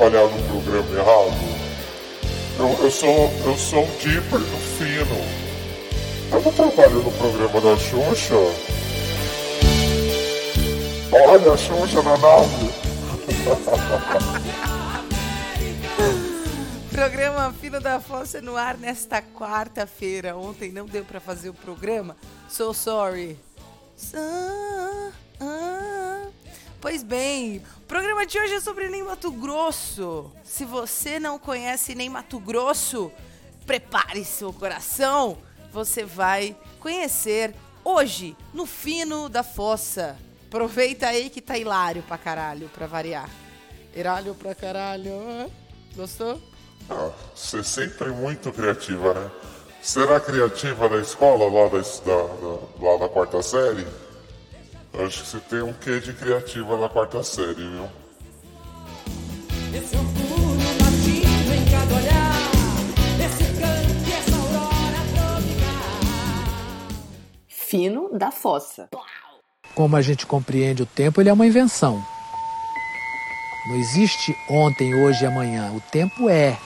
trabalhar no programa errado. Eu, eu sou eu sou um Dipper do Fino. Eu não trabalho no programa da Xuxa. Olha a Xuxa na nave. Programa Filho da Fossa no ar nesta quarta-feira. Ontem não deu para fazer o programa. So sorry. So. Pois bem, o programa de hoje é sobre Nem Mato Grosso. Se você não conhece Nem Mato Grosso, prepare seu coração. Você vai conhecer hoje no Fino da Fossa. Aproveita aí que tá hilário pra caralho, pra variar. Hilário pra caralho. Gostou? Ah, você é sempre muito criativa, né? Será criativa da escola, lá da, da, da, lá da quarta série? Acho que você tem um quê de criativa na quarta série, viu? Esse orgulho latindo em cada olhar, esse canto e essa aurora tropical. Fino da fossa. Como a gente compreende o tempo, ele é uma invenção. Não existe ontem, hoje e amanhã. O tempo é.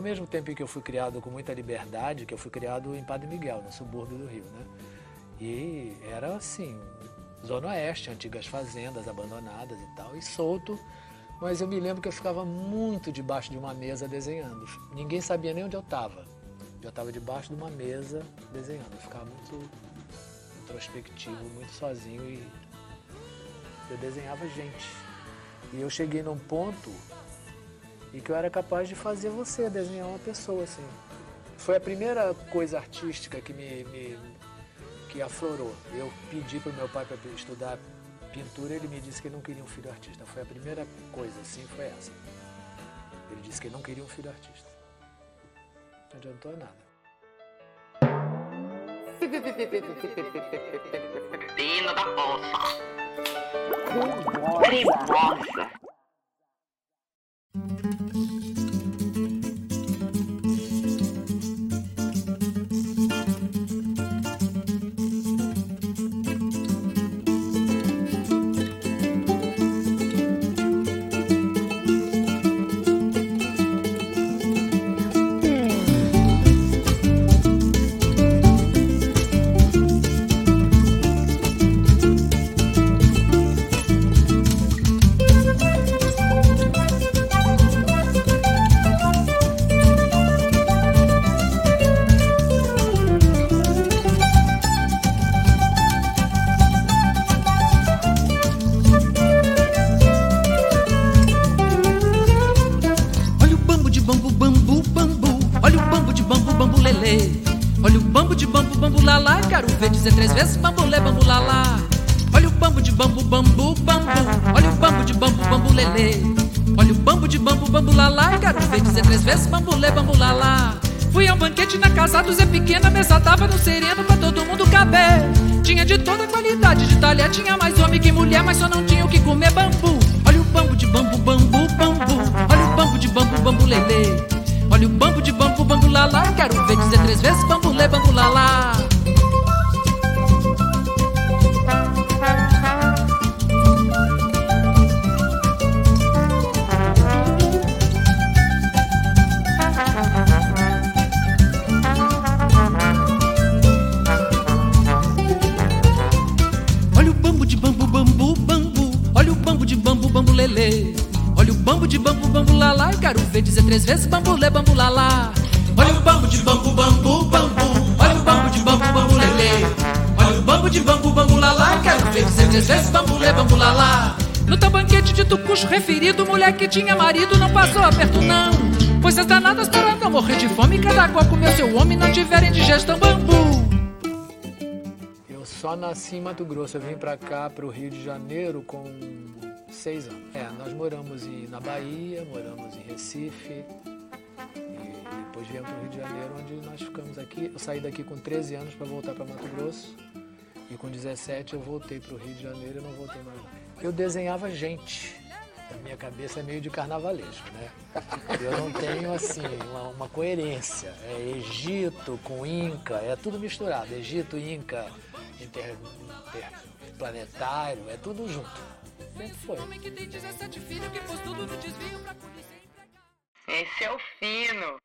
Mesmo tempo em que eu fui criado com muita liberdade, que eu fui criado em Padre Miguel, no subúrbio do Rio, né? E era assim, zona oeste, antigas fazendas abandonadas e tal, e solto. Mas eu me lembro que eu ficava muito debaixo de uma mesa desenhando. Ninguém sabia nem onde eu estava. Eu estava debaixo de uma mesa desenhando. Eu ficava muito introspectivo, muito sozinho e eu desenhava gente. E eu cheguei num ponto e que eu era capaz de fazer você desenhar uma pessoa assim. Foi a primeira coisa artística que me, me que aflorou. Eu pedi para o meu pai para estudar pintura, ele me disse que não queria um filho artista. Foi a primeira coisa, assim, foi essa. Ele disse que não queria um filho artista. Não adiantou nada. Pino da poça. Cremosa. quero A banquete na casa do Zé Pequena, mesa tava no sereno pra todo mundo caber. Tinha de toda qualidade de talher, tinha mais homem que mulher, mas só não tinha o que comer bambu. Olha o bambu de bambu, bambu, bambu. Olha o bambu de bambu, bambu, lelê. Olha o bambu de bambu, bambu, lalá. Quero ver dizer três vezes bambulê, bambu, lalá. Vezes bambulê, bambu, lalá. Olha o bambu de bambu, bambu, bambu. Olha o bambu de bambu, bambu, lelê. Olha o bambu de bambu, bambu, lalá. Quero ver dizer três vezes bambulê, bambu, lalá. No teu banquete de tucuxo referido, mulher que tinha marido não passou aperto, não. Coisas danadas para não morrer de fome. Cada qual comeu seu homem não tiver indigestão, bambu. Eu só nasci em Mato Grosso. Eu vim pra cá, pro Rio de Janeiro, com seis anos. Moramos em, na Bahia, moramos em Recife. E depois viemos pro Rio de Janeiro, onde nós ficamos aqui. Eu saí daqui com 13 anos para voltar para Mato Grosso. E com 17 eu voltei pro Rio de Janeiro e não voltei mais. Eu desenhava gente. A minha cabeça é meio de carnavalesco, né? Eu não tenho, assim, uma, uma coerência. É Egito com Inca, é tudo misturado. Egito, Inca, inter, interplanetário, é tudo junto. Sempre foi. Homem que tem 17 filhos que pôs tudo no desvio pra polícia. Esse é o fino.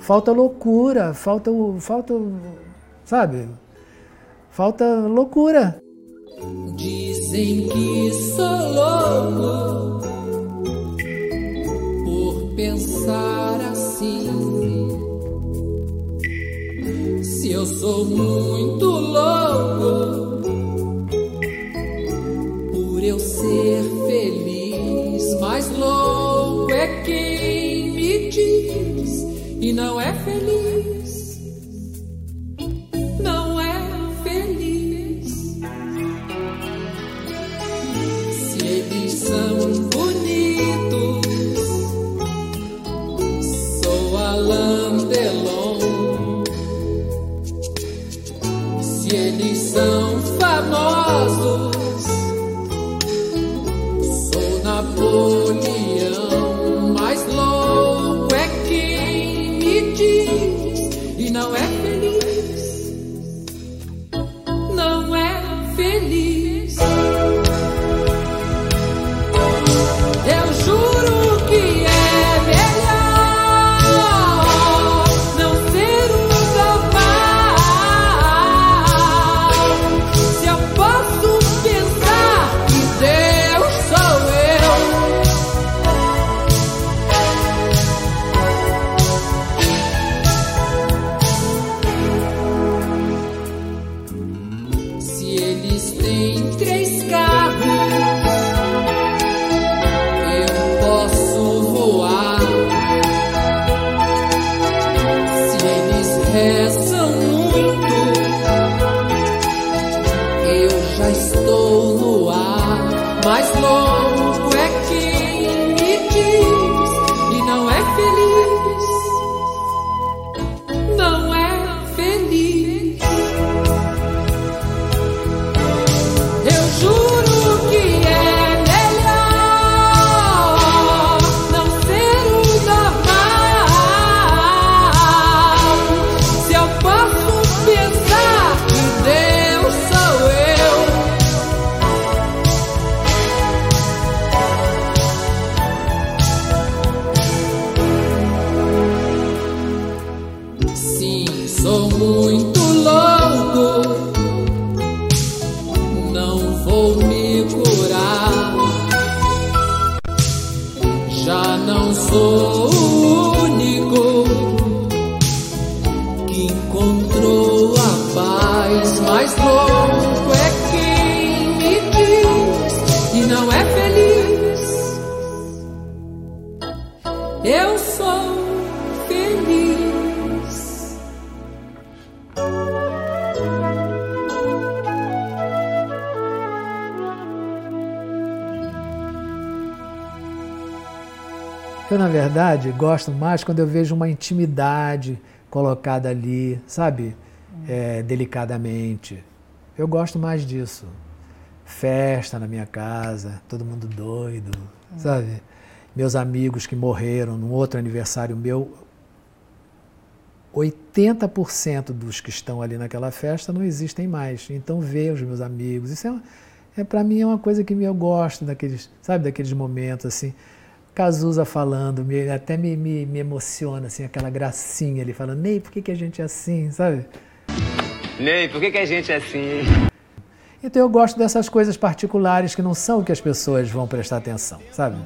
Falta loucura, falta, o- falta, sabe? Falta loucura. Dizem que sou louco por pensar assim. Se eu sou muito louco por eu ser feliz, mas louco é quem me diz e não é feliz. Eles são Eu, na verdade, gosto mais quando eu vejo uma intimidade colocada ali, sabe? É, delicadamente. Eu gosto mais disso. Festa na minha casa, todo mundo doido, sabe? Meus amigos que morreram num outro aniversário meu, 80% dos que estão ali naquela festa não existem mais. Então ver os meus amigos, isso é, é para mim é uma coisa que eu gosto daqueles, sabe, daqueles momentos assim. Cazuza falando, me, até me, me, me emociona assim, aquela gracinha ali falando, Ney, por que, que a gente é assim, sabe? Ney, por que, que a gente é assim? Então eu gosto dessas coisas particulares que não são o que as pessoas vão prestar atenção, sabe?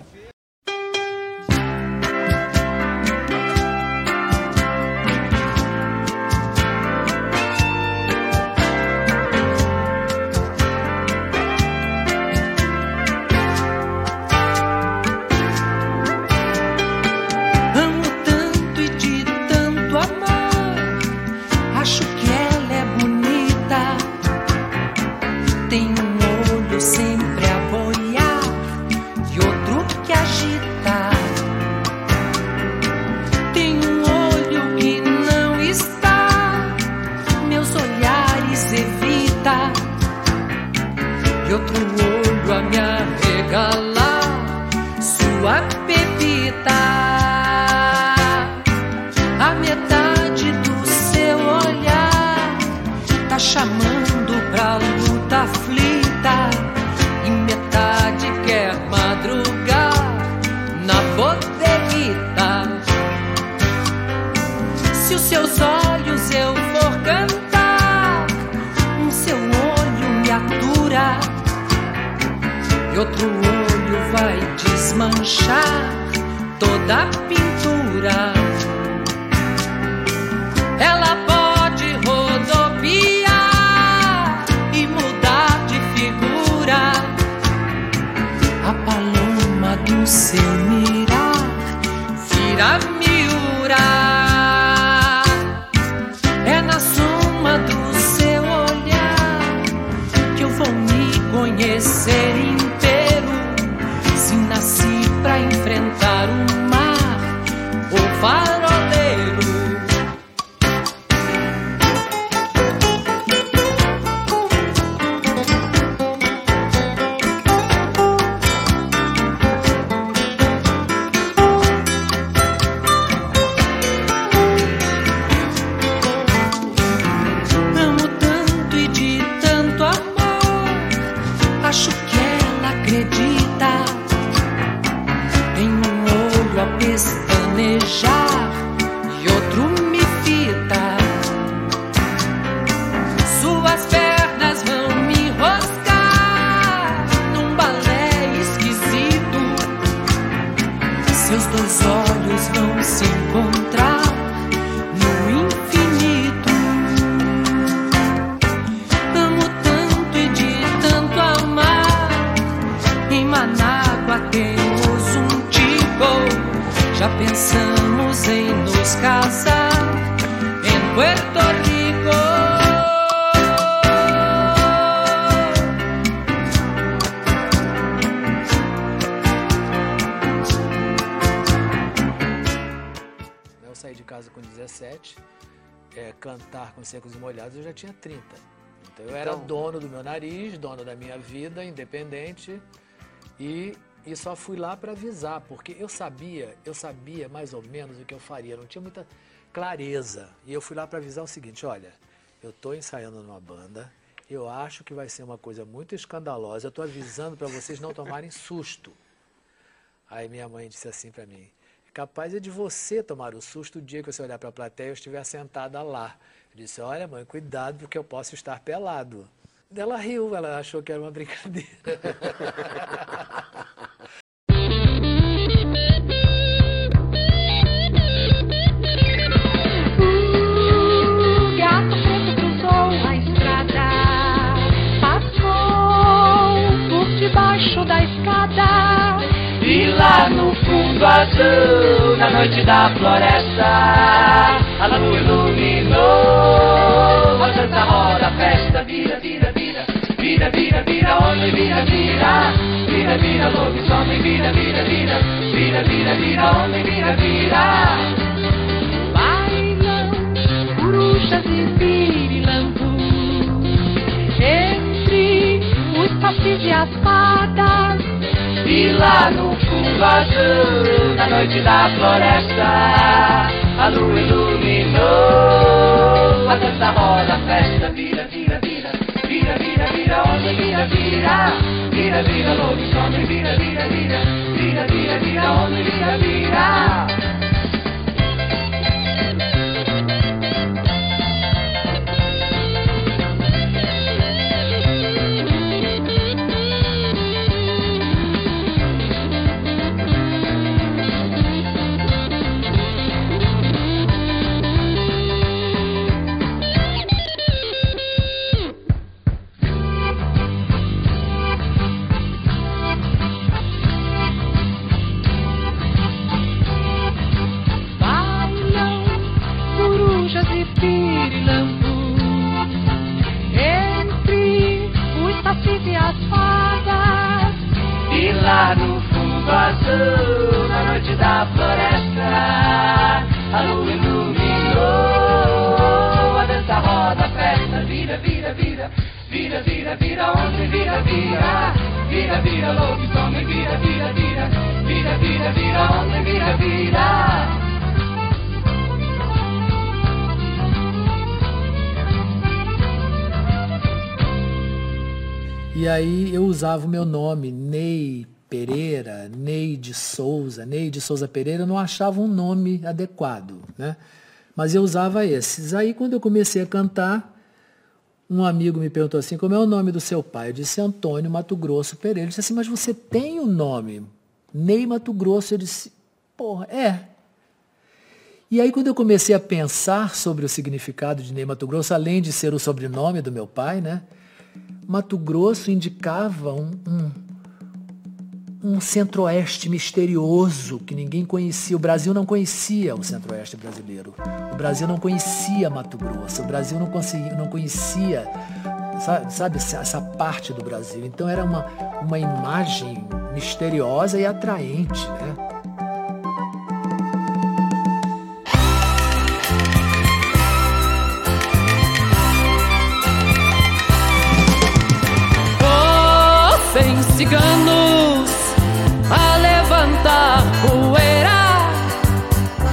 Aflita. E metade quer madrugar na bodeguita. Se os seus olhos eu for cantar, um seu olho me atura. E outro olho vai desmanchar toda a pintura. Ela pode seu mirar. Vira casar em Puerto Rico. Eu saí de casa com 17, é, cantar com secos e molhados eu já tinha 30. Então eu era dono do meu nariz, dono da minha vida, independente. E, e só fui lá para avisar, porque eu sabia, eu sabia mais ou menos o que eu faria, não tinha muita clareza. E eu fui lá para avisar o seguinte, olha, eu estou ensaiando numa banda, eu acho que vai ser uma coisa muito escandalosa, eu estou avisando para vocês não tomarem susto. Aí minha mãe disse assim para mim: capaz é de você tomar o susto o dia que você olhar para a plateia e eu estiver sentada lá. Eu disse: olha, mãe, cuidado porque eu posso estar pelado. Ela riu, ela achou que era uma brincadeira. Debaixo da escada. E lá no fundo azul na noite da floresta. A lua iluminou, a dança roda, a festa vira, vira, vira, vira, vira, homem, vira, vira, vira, vira, lobisomem, vira, vira, vira, vira, vira, vira, homem, vira, vira. Bailam corujas e pirilampus Entre os sacis e as fadas. E lá no fundo azul, na noite da floresta, a lua iluminou, a dança roda, a festa vira, vira, vira, vira, vira, homem, vira, vira, vira, vira, lobisomem, vira, vira, vira, vira, vira, vira, homem, vira, vira. Usava o meu nome, Ney Pereira, Ney de Souza, Ney de Souza Pereira, eu não achava um nome adequado, né? Mas eu usava esses. Aí quando eu comecei a cantar, um amigo me perguntou assim, como é o nome do seu pai? Eu disse Antônio Mato Grosso Pereira. Ele disse assim, mas você tem o um nome, Ney Mato Grosso. Eu disse, porra, é. E aí quando eu comecei a pensar sobre o significado de Ney Mato Grosso, além de ser o sobrenome do meu pai, né? Mato Grosso indicava um, um, um centro-oeste misterioso que ninguém conhecia. O Brasil não conhecia o centro-oeste brasileiro. O Brasil não conhecia Mato Grosso. O Brasil não, conseguia, não conhecia, sabe, sabe, essa parte do Brasil. Então era uma, uma imagem misteriosa e atraente, né? Ciganos a levantar poeira,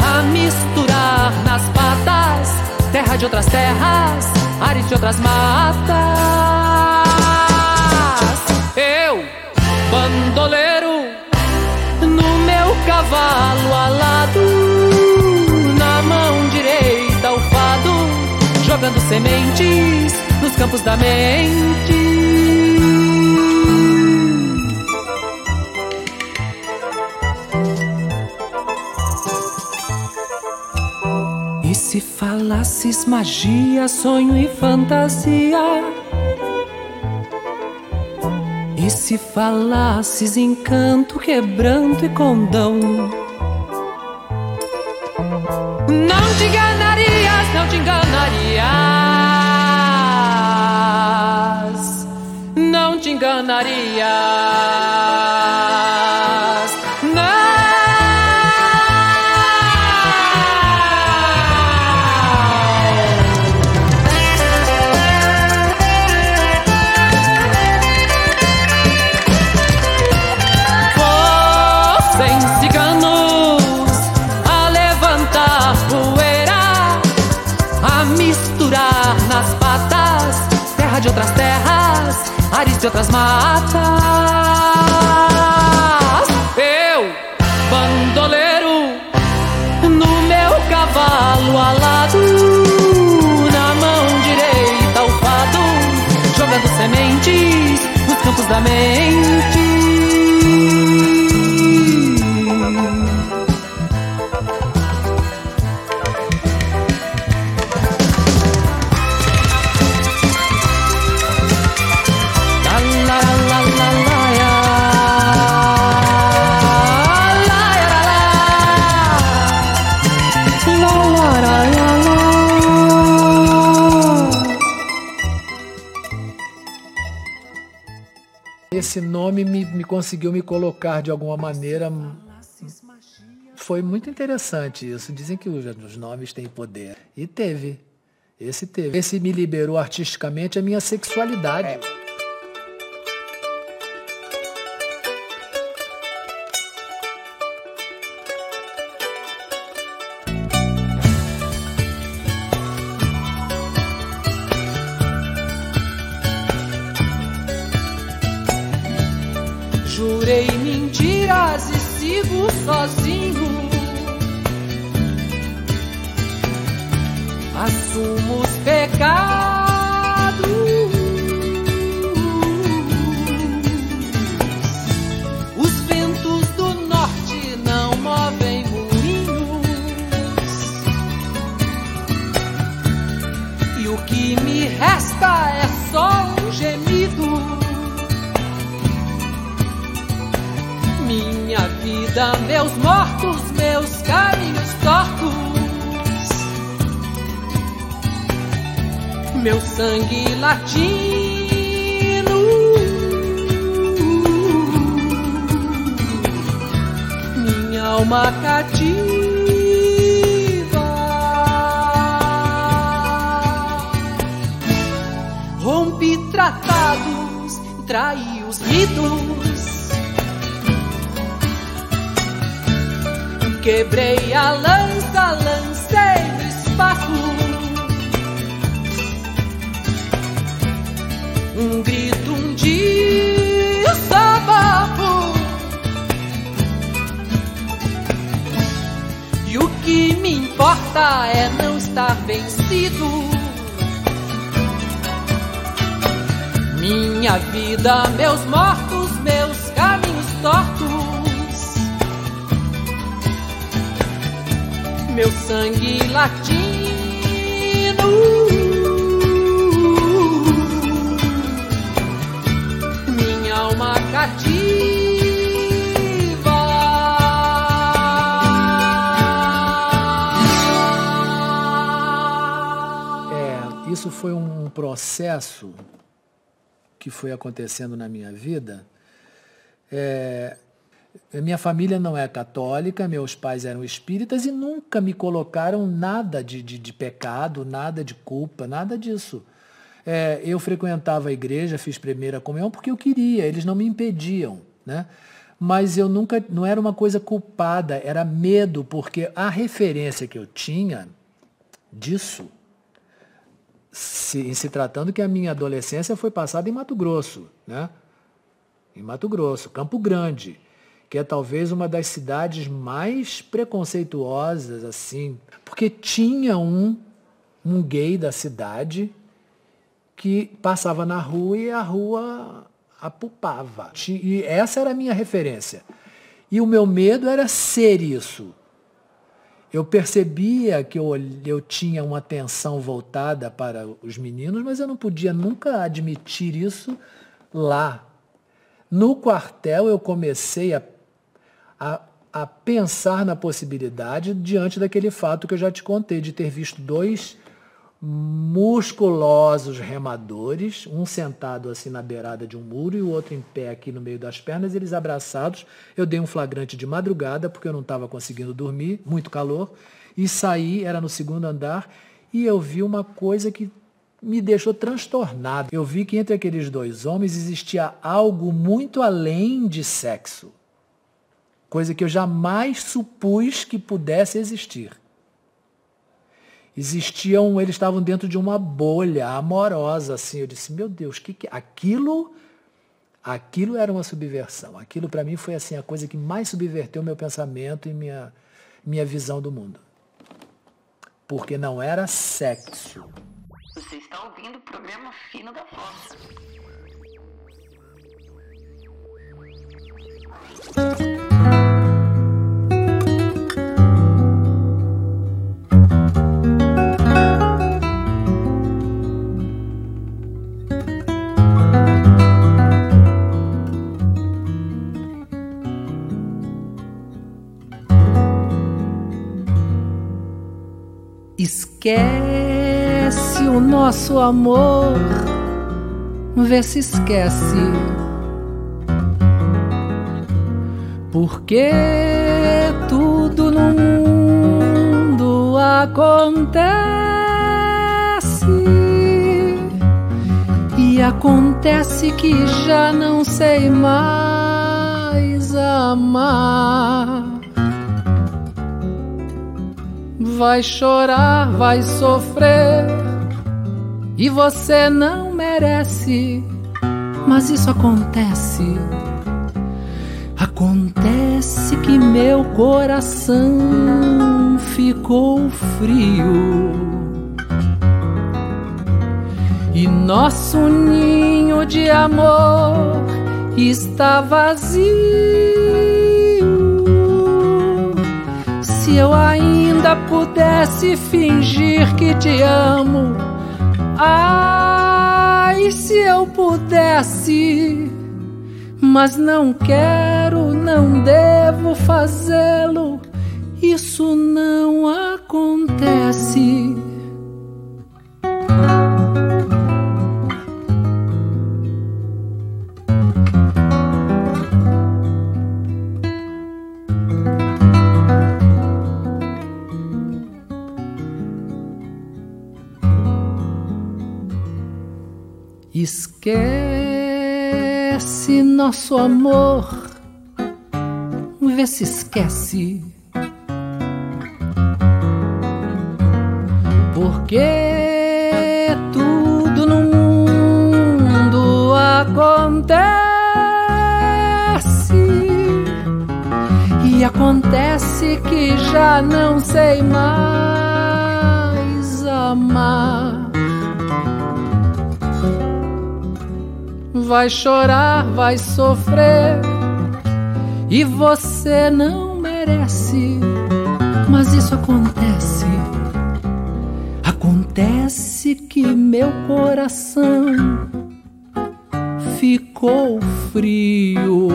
a misturar nas patas terra de outras terras, ares de outras matas. Eu, bandoleiro, no meu cavalo alado, na mão direita o fado, jogando sementes nos campos da mente. Falasses magia, sonho e fantasia? E se falasses encanto, quebranto e condão? Eu, bandoleiro, no meu cavalo alado, na mão direita o fado, jogando sementes nos campos da mente. Conseguiu me colocar de alguma maneira. Foi muito interessante isso. Dizem que os, nomes têm poder. E teve. Esse teve. Esse me liberou artisticamente a minha sexualidade. Sozinho. Assumo os pecados. Vida, meus mortos, meus caminhos tortos, meu sangue latino, minha alma cativa. Rompi tratados, traí os ritos. Quebrei a lança, lancei no espaço. Um grito, um desabafo. E o que me importa é não estar vencido. Minha vida, meus mortos, meus caminhos tortos. Meu sangue latino. Minha alma cativa. É, isso foi um processo que foi acontecendo na minha vida. É, minha família não é católica, meus pais eram espíritas e nunca me colocaram nada de, de, de pecado, nada de culpa, nada disso. É, eu frequentava a igreja, fiz primeira comunhão porque eu queria, eles não me impediam, né? Mas eu nunca, não era uma coisa culpada, era medo, porque a referência que eu tinha disso, se, em se tratando que a minha adolescência foi passada em Mato Grosso, né? Em Mato Grosso, Campo Grande que é talvez uma das cidades mais preconceituosas, assim, porque tinha um, um gay da cidade que passava na rua e a rua apupava. E essa era a minha referência. E o meu medo era ser isso. Eu percebia que eu, eu tinha uma atenção voltada para os meninos, mas eu não podia nunca admitir isso lá. No quartel eu comecei a a, a pensar na possibilidade diante daquele fato que eu já te contei, de ter visto dois musculosos remadores, um sentado assim na beirada de um muro e o outro em pé aqui no meio das pernas, eles abraçados. Eu dei um flagrante de madrugada porque eu não estava conseguindo dormir, muito calor, e saí, era no segundo andar, e eu vi uma coisa que me deixou transtornado. Eu vi que entre aqueles dois homens existia algo muito além de sexo coisa que eu jamais supus que pudesse existir. Existiam, eles estavam dentro de uma bolha amorosa, assim. Eu disse, meu Deus, que, que aquilo, aquilo era uma subversão. Aquilo para mim foi assim a coisa que mais subverteu meu pensamento e minha minha visão do mundo. Porque não era sexo. Você está ouvindo o programa Fino da Força. Esquece o nosso amor, vê se esquece. Porque tudo no mundo acontece? E acontece que já não sei mais amar. Vai chorar, vai sofrer. E você não merece, mas isso acontece. Acontece que meu coração ficou frio. E nosso ninho de amor está vazio. Se eu ainda pudesse fingir que te amo, ai, se eu pudesse mas não quero, não devo fazê-lo. Isso não acontece. Esquece nosso amor, vê se esquece. Porque tudo no mundo acontece e acontece que já não sei mais amar. Vai chorar, vai sofrer. E você não merece, mas isso acontece. Acontece que meu coração ficou frio.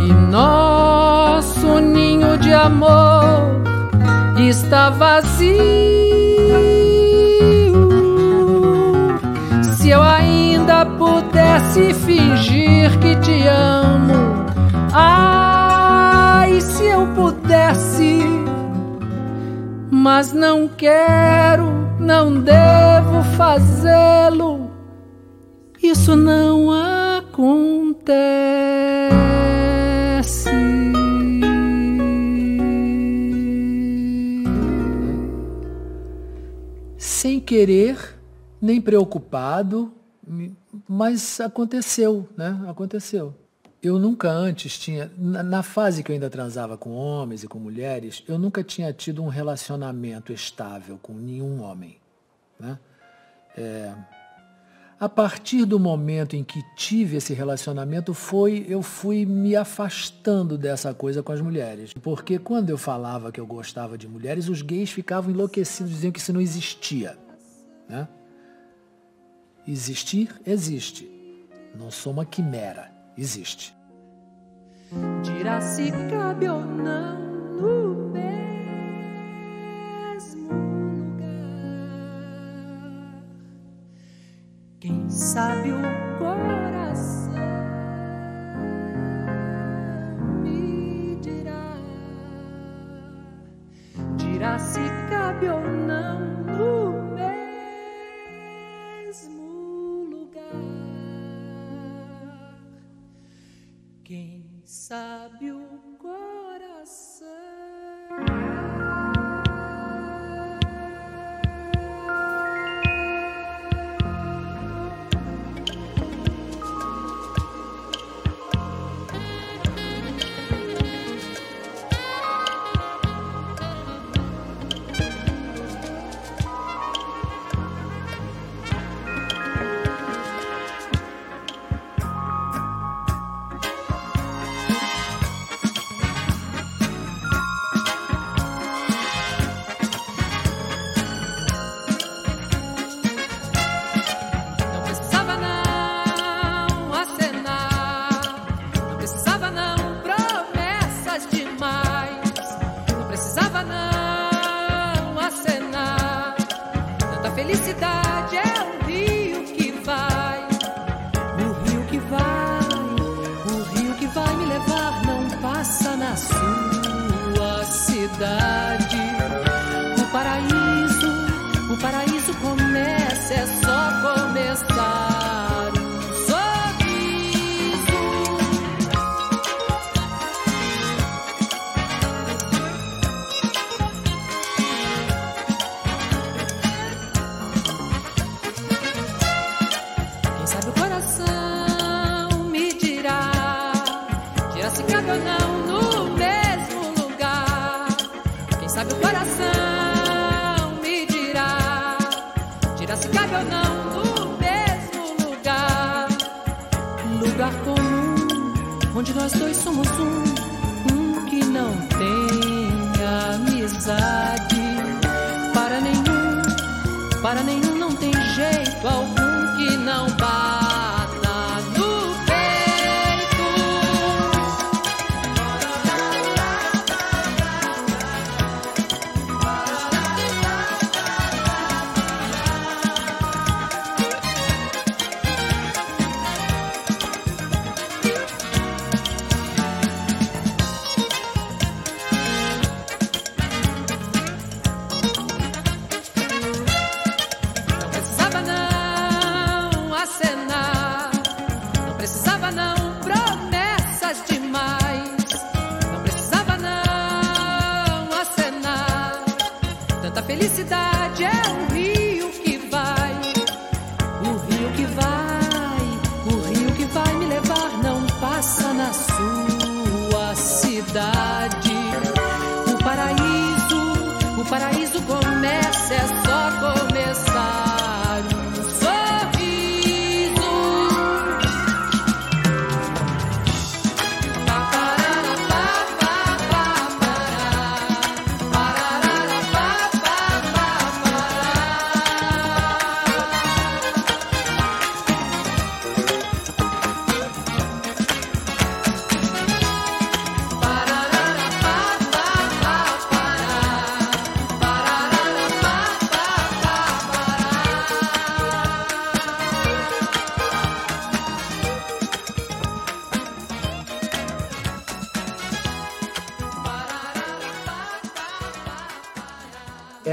E nosso ninho de amor está vazio. Pudesse fingir que te amo. Ai, se eu pudesse, mas não quero, não devo fazê-lo. Isso não acontece. Sem querer nem preocupado, mas aconteceu, né? Aconteceu. Eu nunca antes tinha, na fase que eu ainda transava com homens e com mulheres, eu nunca tinha tido um relacionamento estável com nenhum homem. Né? É, a partir do momento em que tive esse relacionamento, foi eu fui me afastando dessa coisa com as mulheres. Porque quando eu falava que eu gostava de mulheres, os gays ficavam enlouquecidos, diziam que isso não existia. Né? Existir, existe. Não sou uma quimera, existe. Dirá se cabe ou não no mesmo lugar. Quem sabe o coração nós dois somos um. Um que não tem amizade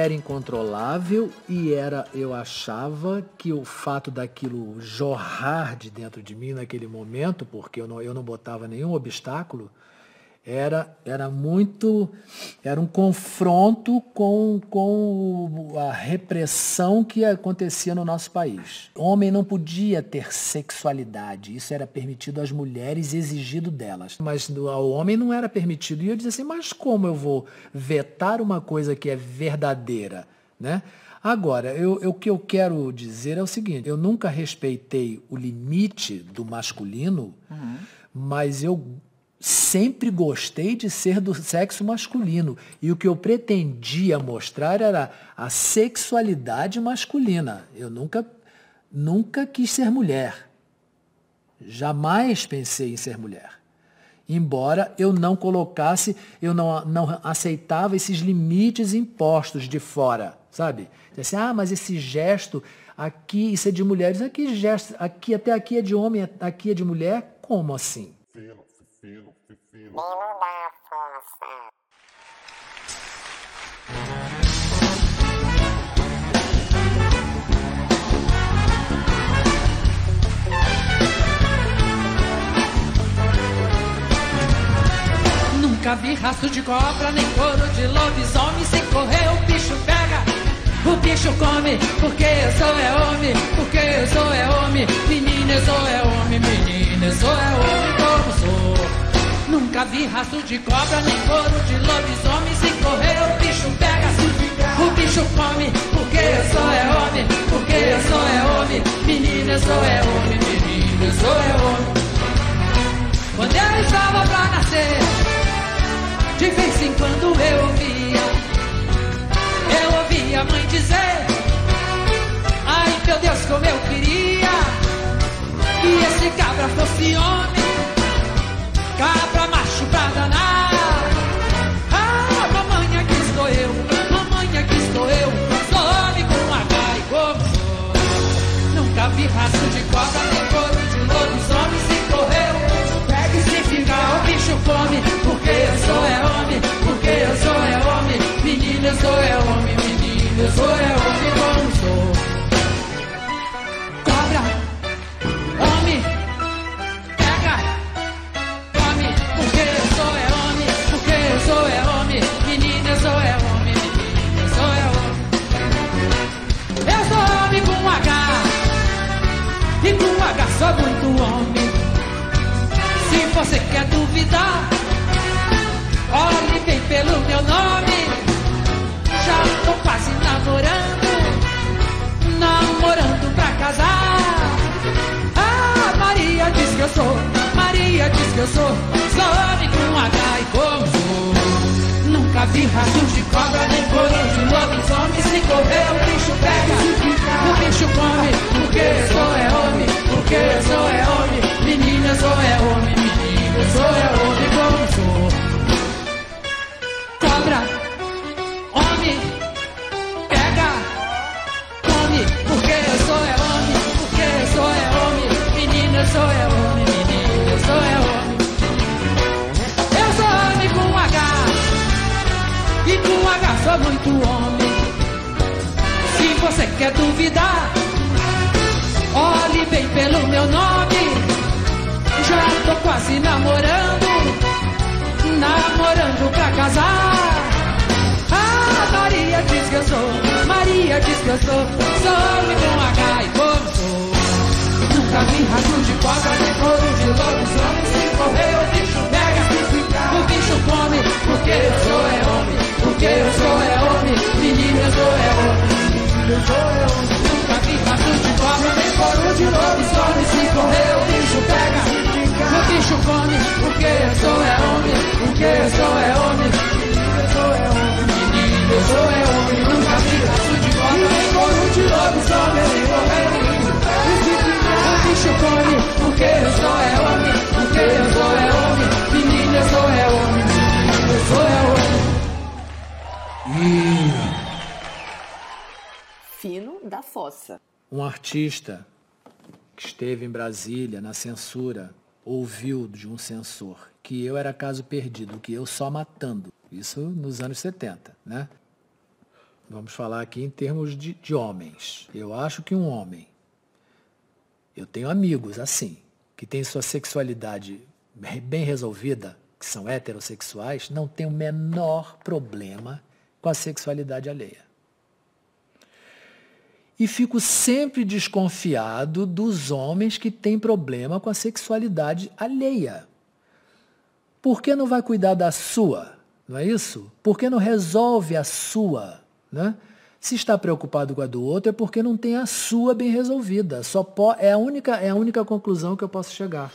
Era incontrolável e era, eu achava que o fato daquilo jorrar de dentro de mim naquele momento, porque eu não, eu não botava nenhum obstáculo, era, era muito, era um confronto com, com a repressão que acontecia no nosso país. O homem não podia ter sexualidade, isso era permitido às mulheres, exigido delas. Mas ao homem não era permitido. E eu dizia assim, mas como eu vou vetar uma coisa que é verdadeira? Né? Agora, eu, eu- o que eu quero dizer é o seguinte, eu nunca respeitei o limite do masculino, mas eu sempre gostei de ser do sexo masculino. E o que eu pretendia mostrar era a sexualidade masculina. Eu nunca, nunca quis ser mulher. Jamais pensei em ser mulher. Embora eu não colocasse, eu não, não aceitava esses limites impostos de fora, sabe? Assim, ah, mas esse gesto aqui, isso é de mulheres, aqui gesto, aqui até aqui é de homem, aqui é de mulher, como assim? Fino, fino, fino. Nunca vi rastro de cobra, nem couro de lobisomem. Se correr, o bicho pega, o bicho come. Porque eu sou é homem, porque eu sou é homem. Menina, eu sou é homem, vi rastro de cobra, nem couro de lobisomem. Se correr, o bicho pega, o bicho come. Porque eu sou é homem, porque eu sou é homem. Menina, eu sou é homem, menina, eu sou é homem. Quando eu estava pra nascer, de vez em quando eu ouvia, eu ouvia a mãe dizer: Ai meu Deus, como eu queria que esse cabra fosse homem, cabra macho pra danar. Ah, mamãe, aqui estou eu, mamãe, aqui estou eu. Sou homem com a cara e. Nunca vi raço de cobra, nem couro de lobisomem se correu. Pega e se ficar, o bicho come. Porque eu sou é homem, porque eu sou é homem. Menino, eu sou é homem, menino, eu sou é homem. Sou muito homem. Se você quer duvidar, olhe bem pelo meu nome. Já tô quase namorando, namorando pra casar. Ah, Maria diz que eu sou, Maria diz que eu sou, sou homem com H e como sou. Nunca vi rastros de cobra, nem couro de lobisomem. Se correr, o bicho pega, o bicho come. Porque sou é homem, porque eu sou é homem. Menina, sou é homem, menina, eu sou é homem quase namorando, namorando pra casar. Ah, Maria diz que eu sou, Maria diz que eu sou, sou com H e como. Nunca vi rastro de cobra, nem couro de lobisomem. Se correr, o bicho pega, o bicho come. Porque eu sou é homem, porque eu sou é homem. Menina, eu sou é homem, eu sou é homem. Nunca vi rastro de cobra, nem couro de lobisomem. Se correr, o bicho pega, bicho come. Porque eu sou é homem, porque eu sou é homem. Eu sou é homem, menina, eu sou é homem. Nunca vi rastro de cobra, nem couro de lobisomem. Se correr, o bicho pega, o bicho come. Porque eu sou é homem, porque eu sou é homem. Menina, eu sou é homem, menina, eu sou é homem. Fino da fossa. Um artista que esteve em Brasília na censura ouviu de um censor que eu era caso perdido, que eu só matando. Isso nos anos 70, né? Vamos falar aqui em termos de, de homens. Eu acho que um homem, eu tenho amigos assim, que têm sua sexualidade bem resolvida, que são heterossexuais, não tem o menor problema com a sexualidade alheia. E fico sempre desconfiado dos homens que têm problema com a sexualidade alheia. Por que não vai cuidar da sua? Não é isso? Por que não resolve a sua? Né? Se está preocupado com a do outro é porque não tem a sua bem resolvida. Só é, a única, é a única conclusão que eu posso chegar.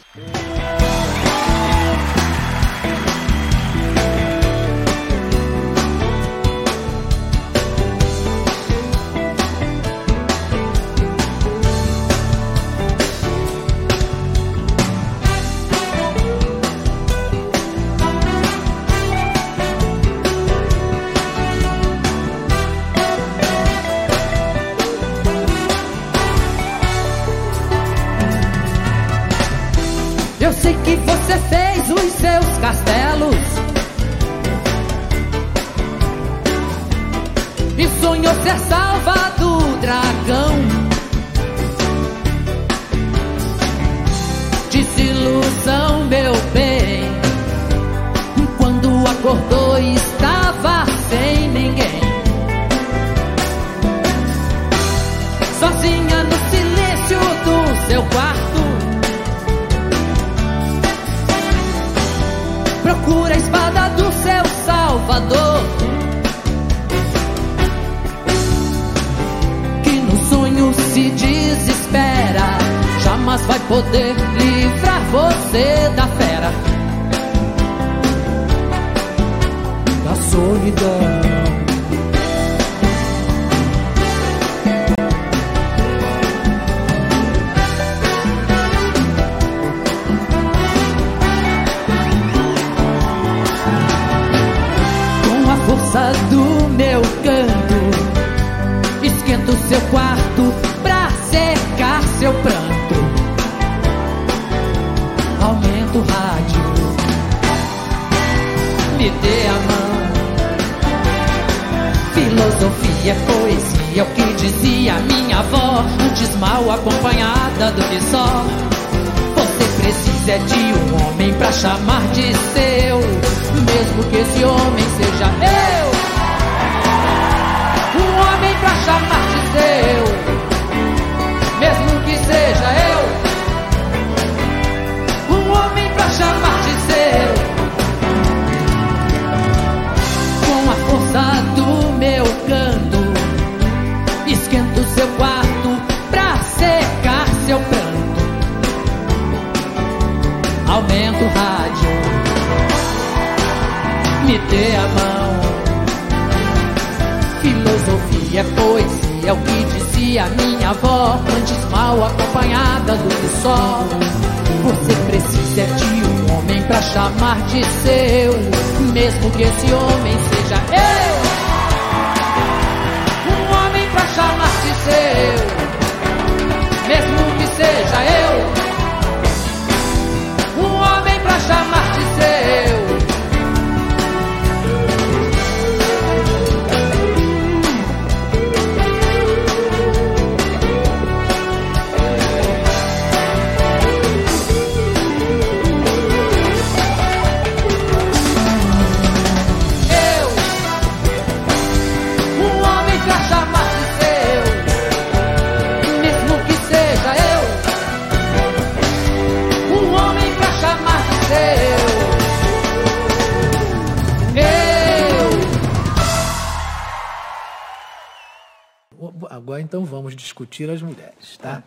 Agora então vamos discutir as mulheres, tá?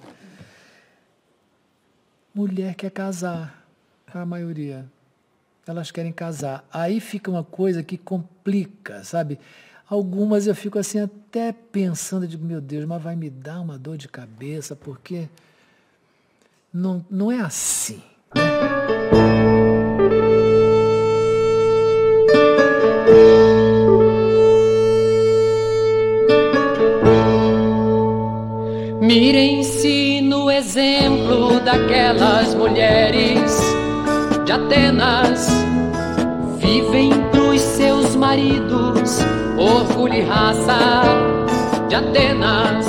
Mulher quer casar, a maioria. Elas querem casar. Aí fica uma coisa que complica, sabe? Algumas eu fico assim até pensando, digo, meu Deus, mas vai me dar uma dor de cabeça, porque não, não é assim. Mirem-se no exemplo daquelas mulheres de Atenas. Vivem pros seus maridos, orgulho e raça de Atenas.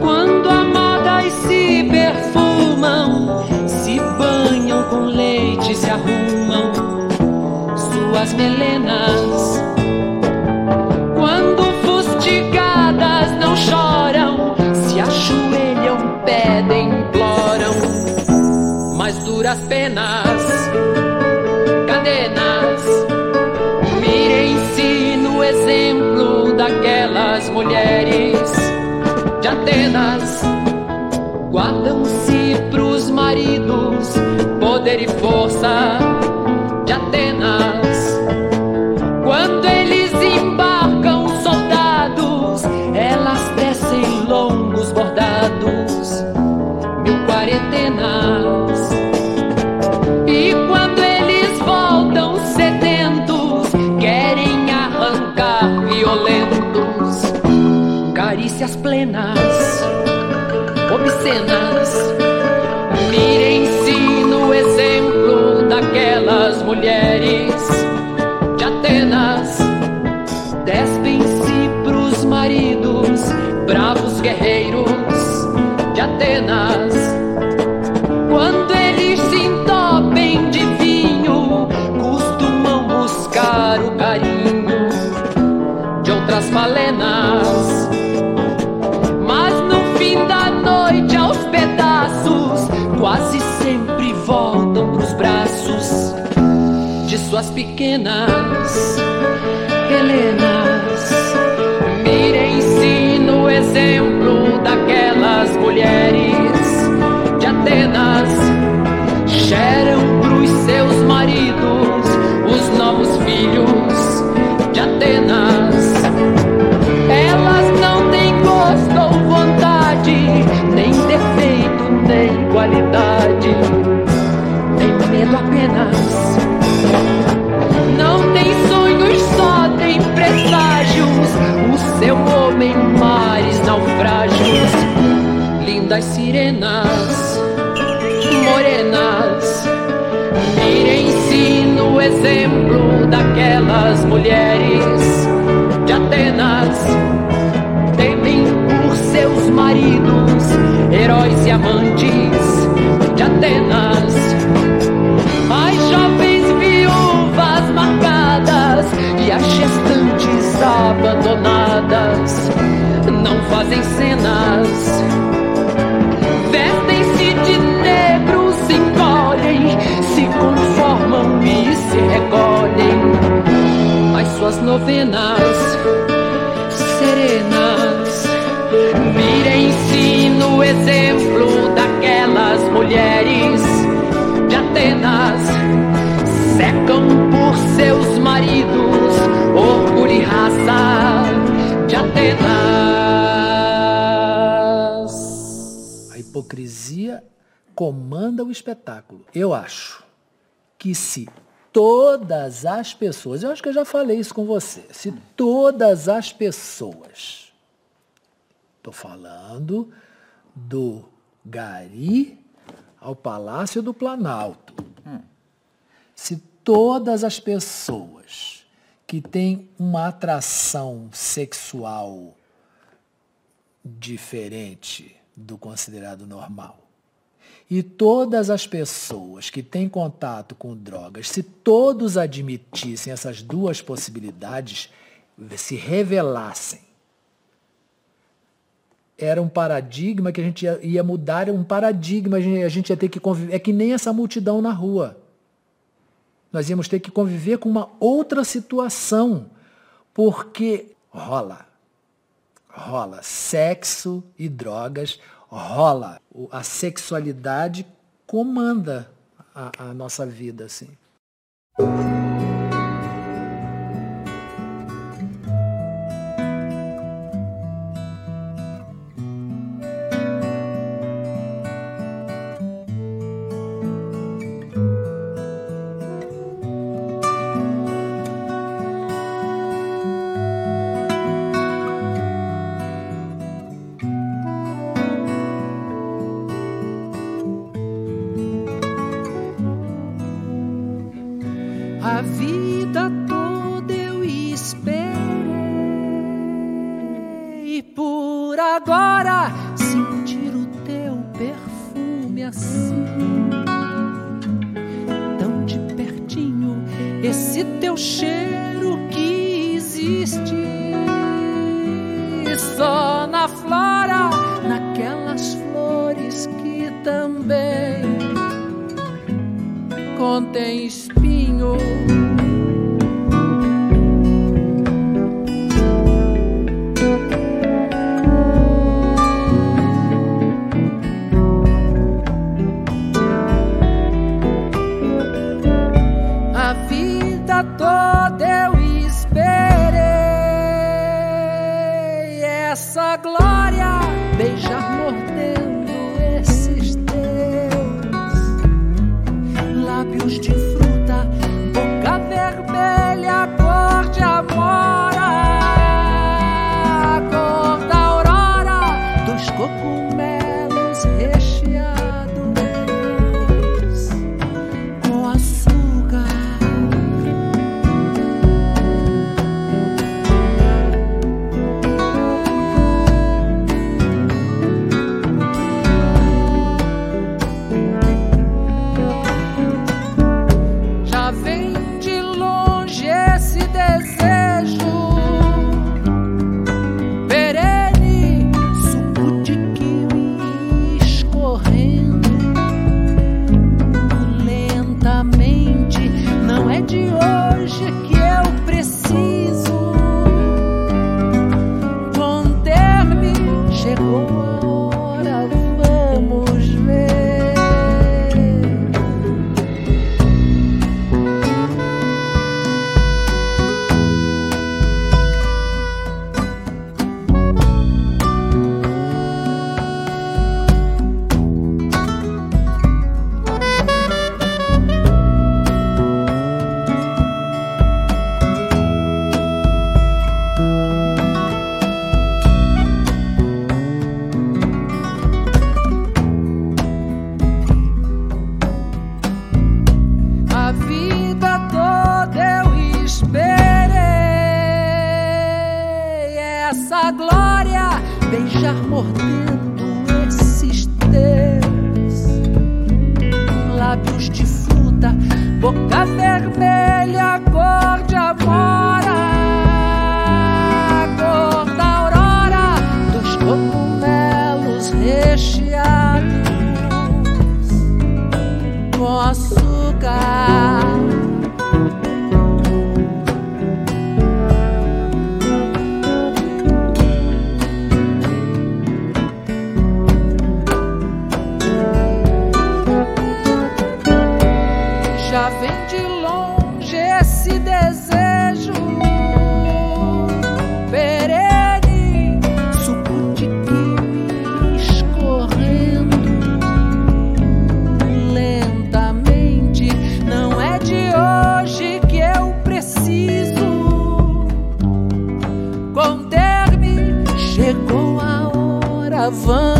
Quando amadas se perfumam, se banham com leite, se arrumam suas melenas. Penas, cadenas. Mirem-se no exemplo daquelas mulheres de Atenas. Guardam-se pros maridos poder e força plenas, obscenas. Mirem-se no exemplo daquelas mulheres pequenas Helenas. Mirem-se no exemplo daquelas mulheres de Atenas. Geram pros seus maridos os novos filhos de Atenas. Elas não têm gosto ou vontade, nem defeito, nem qualidade, nem medo apenas. presságios, o seu homem mares naufrágios, lindas sirenas, morenas, mirem-se no exemplo daquelas mulheres de Atenas, temem por seus maridos, heróis e amantes de Atenas. Ai, abandonadas não fazem cenas. Vestem-se de negro, se encolhem, se conformam e se recolhem. Mas suas novenas serenas mirem-se no exemplo daquelas mulheres A hipocrisia comanda o espetáculo. Eu acho que se todas as pessoas, eu acho que eu já falei isso com você, se todas as pessoas, estou falando do Gari ao Palácio do Planalto, se todas as pessoas que têm uma atração sexual diferente do considerado normal, e todas as pessoas que têm contato com drogas, se todos admitissem essas duas possibilidades, se revelassem, era um paradigma que a gente ia, ia mudar, um paradigma, a gente ia ter que conviver. É que nem essa multidão na rua nós íamos ter que conviver com uma outra situação, porque rola, rola sexo e drogas, rola. A sexualidade comanda a, a nossa vida, assim. Dia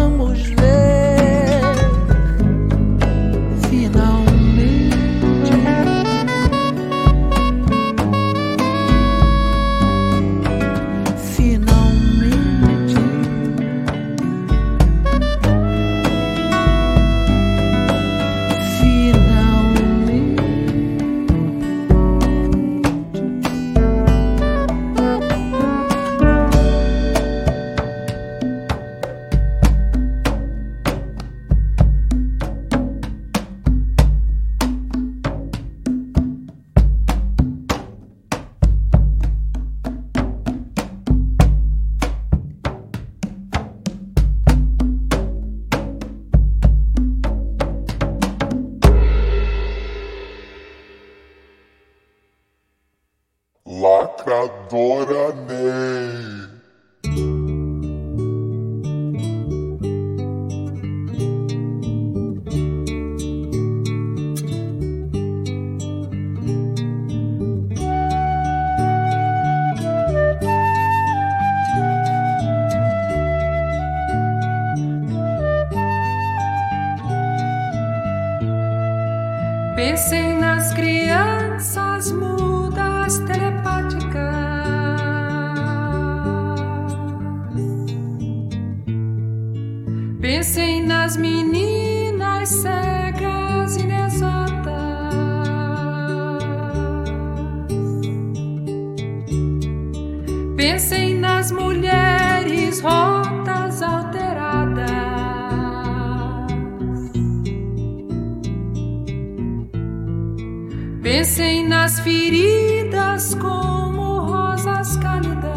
Pensem nas feridas como rosas cálidas.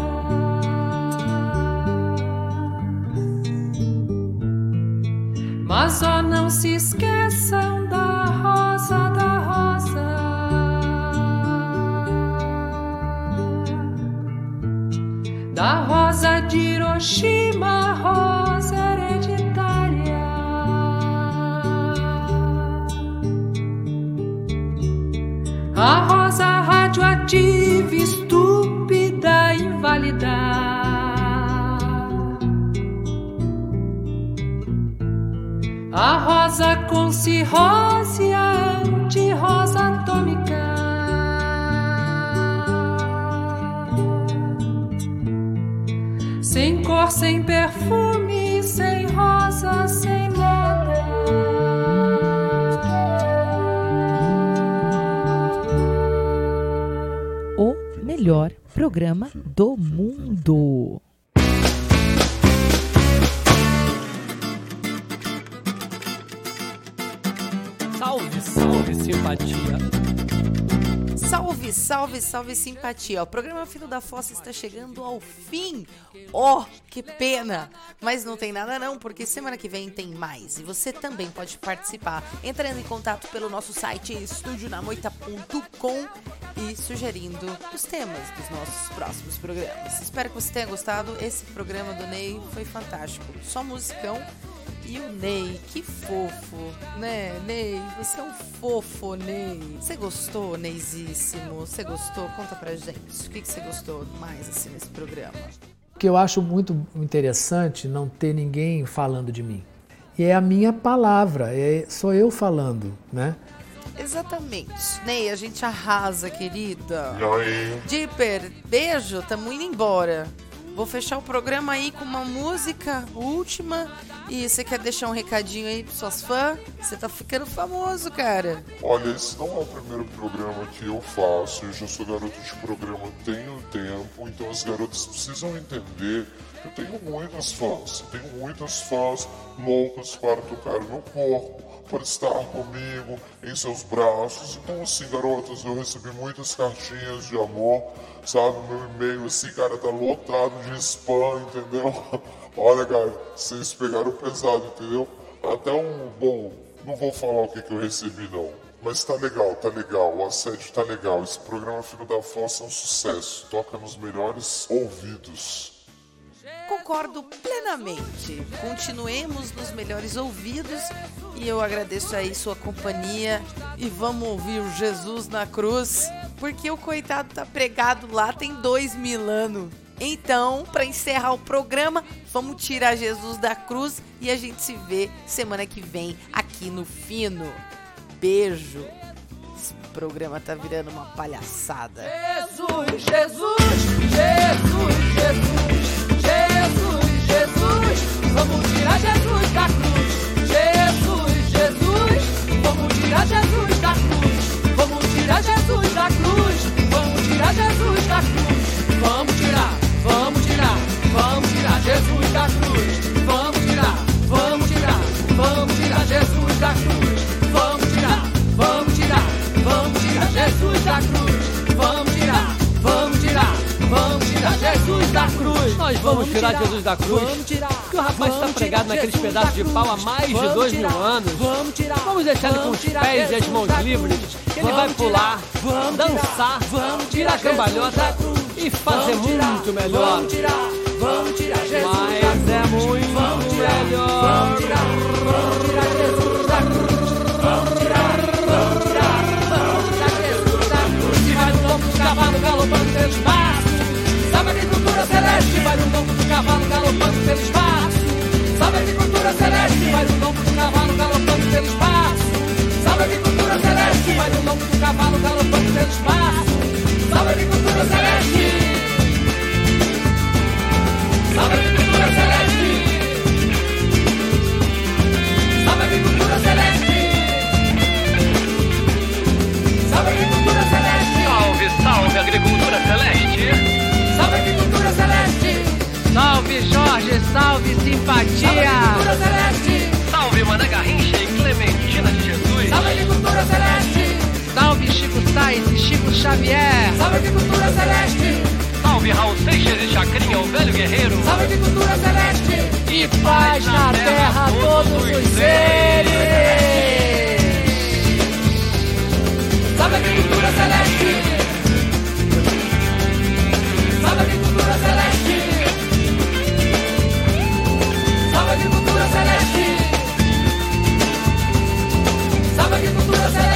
Mas ó, não se esqueçam da rosa da rosa. Da rosa de Hiroshima, rosa radioativa, estúpida, inválida. A rosa com cirrose, a anti-rosa atômica. Sem cor, sem perfume, melhor programa do mundo. Salve, salve, simpatia. Salve, salve, salve simpatia. O programa Filho da Fossa está chegando ao fim. Oh, que pena! Mas não tem nada não, porque semana que vem tem mais. E você também pode participar entrando em contato pelo nosso site estudionamoita.com e sugerindo os temas dos nossos próximos programas. Espero que você tenha gostado. Esse programa do Ney foi fantástico. Só musicão. E o Ney, que fofo, né? Ney, você é um fofo, Ney. Você gostou, Neizíssimo? Você gostou? Conta pra gente. O que, que você gostou mais assim nesse programa? O que eu acho muito interessante não ter ninguém falando de mim. E é a minha palavra, é, sou eu falando, né? Exatamente. Ney, a gente arrasa, querida. Aí? Dipper, beijo, tamo indo embora. Vou fechar o programa aí com uma música última. E você quer deixar um recadinho aí pros suas fãs? Você tá ficando famoso, cara. Olha, esse não é o primeiro programa que eu faço. Eu já sou garoto de programa tem um tempo, então as garotas precisam entender. Eu tenho muitas fãs, eu tenho muitas fãs loucas para tocar meu corpo, para estar comigo, em seus braços. Então, assim, garotas, eu recebi muitas cartinhas de amor, sabe? Meu e-mail, assim, cara, tá lotado de spam, entendeu? Olha, cara, vocês pegaram pesado, entendeu? Até um. Bom, não vou falar o que, que eu recebi, não. Mas tá legal, tá legal, o assédio tá legal. Esse programa Filho da Fossa é um sucesso. Toca nos melhores ouvidos. Concordo plenamente. Continuemos nos melhores ouvidos e eu agradeço aí sua companhia e vamos ouvir Jesus na cruz, porque o coitado tá pregado lá tem dois mil anos. Então, para encerrar o programa, vamos tirar Jesus da cruz e a gente se vê semana que vem aqui no Fino. Beijo. Esse programa tá virando uma palhaçada. Jesus, Jesus, Jesus, Jesus, Jesus, Jesus, vamos tirar Jesus da cruz. Jesus, Jesus, vamos tirar Jesus da cruz. Vamos tirar Jesus da cruz. Vamos tirar Jesus da cruz. Vamos tirar, vamos tirar, vamos tirar Jesus da cruz. Vamos tirar, vamos tirar, vamos tirar Jesus da cruz. Vamos tirar, vamos tirar, vamos tirar Jesus da cruz. Vamos tirar, vamos tirar, vamos tirar Jesus da cruz. Nós vamos tirar Jesus da cruz. Vamos tirar. Que o rapaz está pregado naqueles pedaços da de pau há mais de dois mil anos. Vamos tirar. Vamos deixar ele com os pés e as mãos livres. Que ele vai pular. Vamos dançar, tirar. Vamos tirar Jesus cambalhota e fazer muito melhor. Vamos tirar, Jesus Mas é muito vamos tirar, melhor. Vamos tirar, vamos tirar Jesus da cruz. Vamos tirar, vamos tirar, vamos tirar Jesus da cruz. E vai no lombo do cavalo galopando pelo espaço. Sabe a agricultura celeste? Vai no lombo do cavalo galopando pelo espaço. Sabe a agricultura celeste? Vai no lombo do cavalo galopando lombo do cavalo galopando pelo espaço. A agricultura celeste? A agricultura celeste? A agricultura celeste? A agricultura celeste? Salve, salve, agricultura celeste! Salve a agricultura celeste! Salve Jorge, salve Salve a simpatia! agricultura celeste! Salve, Mané Garrincha e Clementina de Jesus! Salve a agricultura celeste! Salve Chico Sainz e Chico Xavier. Salve agricultura celeste. Salve Raul Seixas e Chacrinha, o velho guerreiro. Salve agricultura celeste. E paz na terra todos os seres. Salve agricultura celeste. Salve agricultura celeste. Salve agricultura celeste. Salve agricultura celeste.